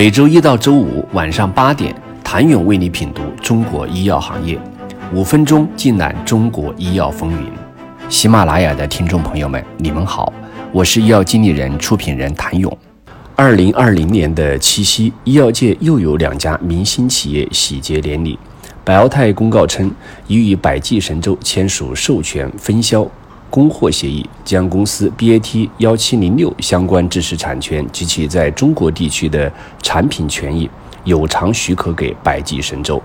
每周一到周五晚上八点，谭勇为你品读中国医药行业，五分钟尽览中国医药风云。喜马拉雅的听众朋友们，你们好，我是医药经理人、出品人谭勇。二零二零年的七夕，医药界又有两家明星企业喜结连理。百奥泰公告称，已与百济神州签署授权分销。供货协议将公司 BAT 幺七零六相关知识产权及其在中国地区的产品权益有偿许可给百济神州。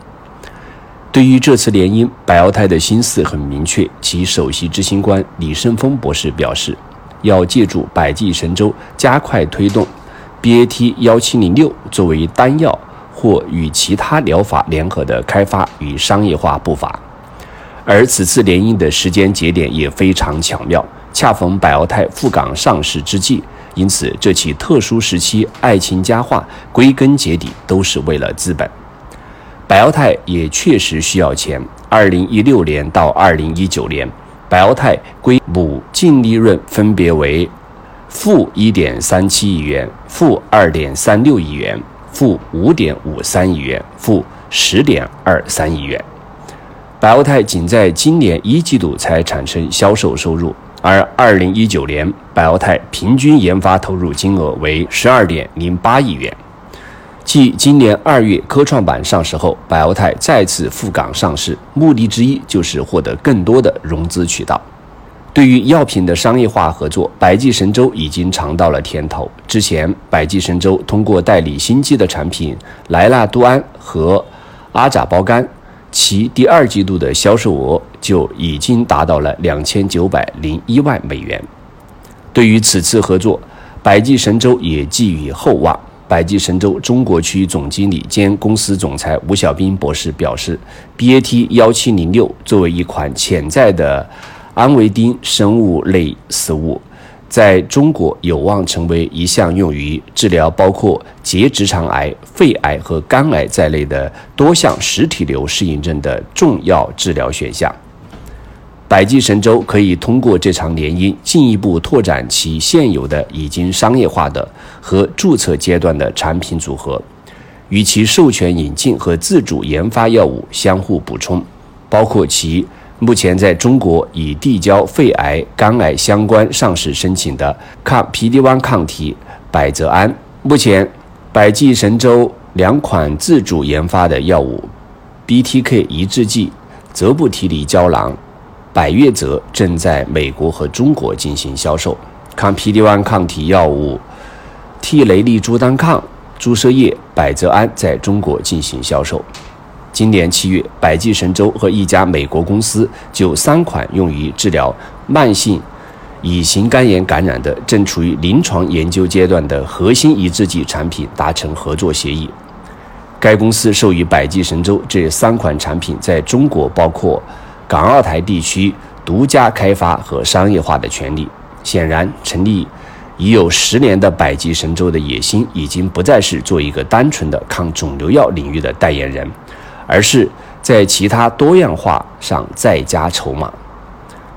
对于这次联姻，百奥泰的心思很明确，其首席执行官李胜峰博士表示，要借助百济神州加快推动 BAT 幺七零六作为单药或与其他疗法联合的开发与商业化步伐。而此次联姻的时间节点也非常巧妙，恰逢百奥泰赴港上市之际，因此这起特殊时期爱情佳话，归根结底都是为了资本。百奥泰也确实需要钱。二零一六年到二零一九年，百奥泰归母净利润分别为负一点三七亿元、负二点三六亿元、负五点五三亿元、负十点二三亿元。百奥泰仅在今年一季度才产生销售收入，而二零一九年百奥泰平均研发投入金额为十二点零八亿元。继今年二月科创板上市后，百奥泰再次赴港上市，目的之一就是获得更多的融资渠道。对于药品的商业化合作，百济神州已经尝到了甜头。之前，百济神州通过代理新基的产品莱纳度安和阿扎胞苷。其第二季度的销售额就已经达到了两千九百零一万美元。对于此次合作，百济神州也寄予厚望。百济神州中国区总经理兼公司总裁吴小兵博士表示，BAT 幺七零六作为一款潜在的安维丁生物类食物。在中国有望成为一项用于治疗包括结直肠癌、肺癌和肝癌在内的多项实体瘤适应症的重要治疗选项。百济神州可以通过这场联姻，进一步拓展其现有的已经商业化的和注册阶段的产品组合，与其授权引进和自主研发药物相互补充，包括其。目前在中国已递交肺癌、肝癌相关上市申请的抗 PD-1 抗体百泽安，目前百济神州两款自主研发的药物 BTK 抑制剂泽布提尼胶囊百悦泽正在美国和中国进行销售，抗 PD-1 抗体药物替雷利珠单抗注射液百泽安在中国进行销售。今年七月，百济神州和一家美国公司就三款用于治疗慢性乙型肝炎感染的、正处于临床研究阶段的核心抑制剂产品达成合作协议。该公司授予百济神州这三款产品在中国，包括港澳台地区独家开发和商业化的权利。显然，成立已有十年的百济神州的野心，已经不再是做一个单纯的抗肿瘤药领域的代言人。而是在其他多样化上再加筹码。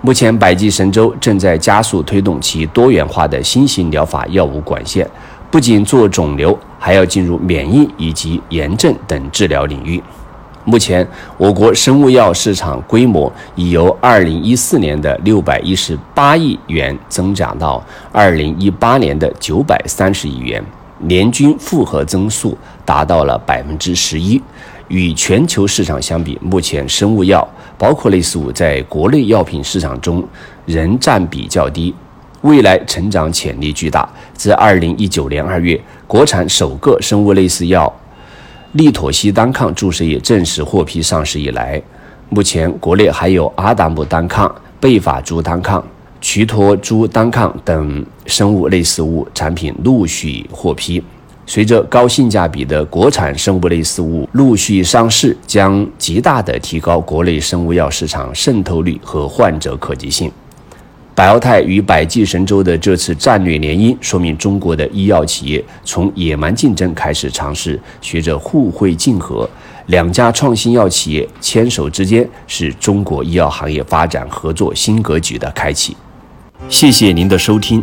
目前，百济神州正在加速推动其多元化的新型疗法药物管线，不仅做肿瘤，还要进入免疫以及炎症等治疗领域。目前，我国生物药市场规模已由2014年的618亿元增长到2018年的930亿元，年均复合增速达到了百分之十一。与全球市场相比，目前生物药包括类似物在国内药品市场中仍占比较低，未来成长潜力巨大。自二零一九年二月，国产首个生物类似药利妥昔单抗注射液正式获批上市以来，目前国内还有阿达姆单抗、贝法珠单抗、曲托珠单抗等生物类似物产品陆续获批。随着高性价比的国产生物类似物陆续上市，将极大地提高国内生物药市场渗透率和患者可及性。百奥泰与百济神州的这次战略联姻，说明中国的医药企业从野蛮竞争开始尝试学着互惠竞合。两家创新药企业牵手之间，是中国医药行业发展合作新格局的开启。谢谢您的收听。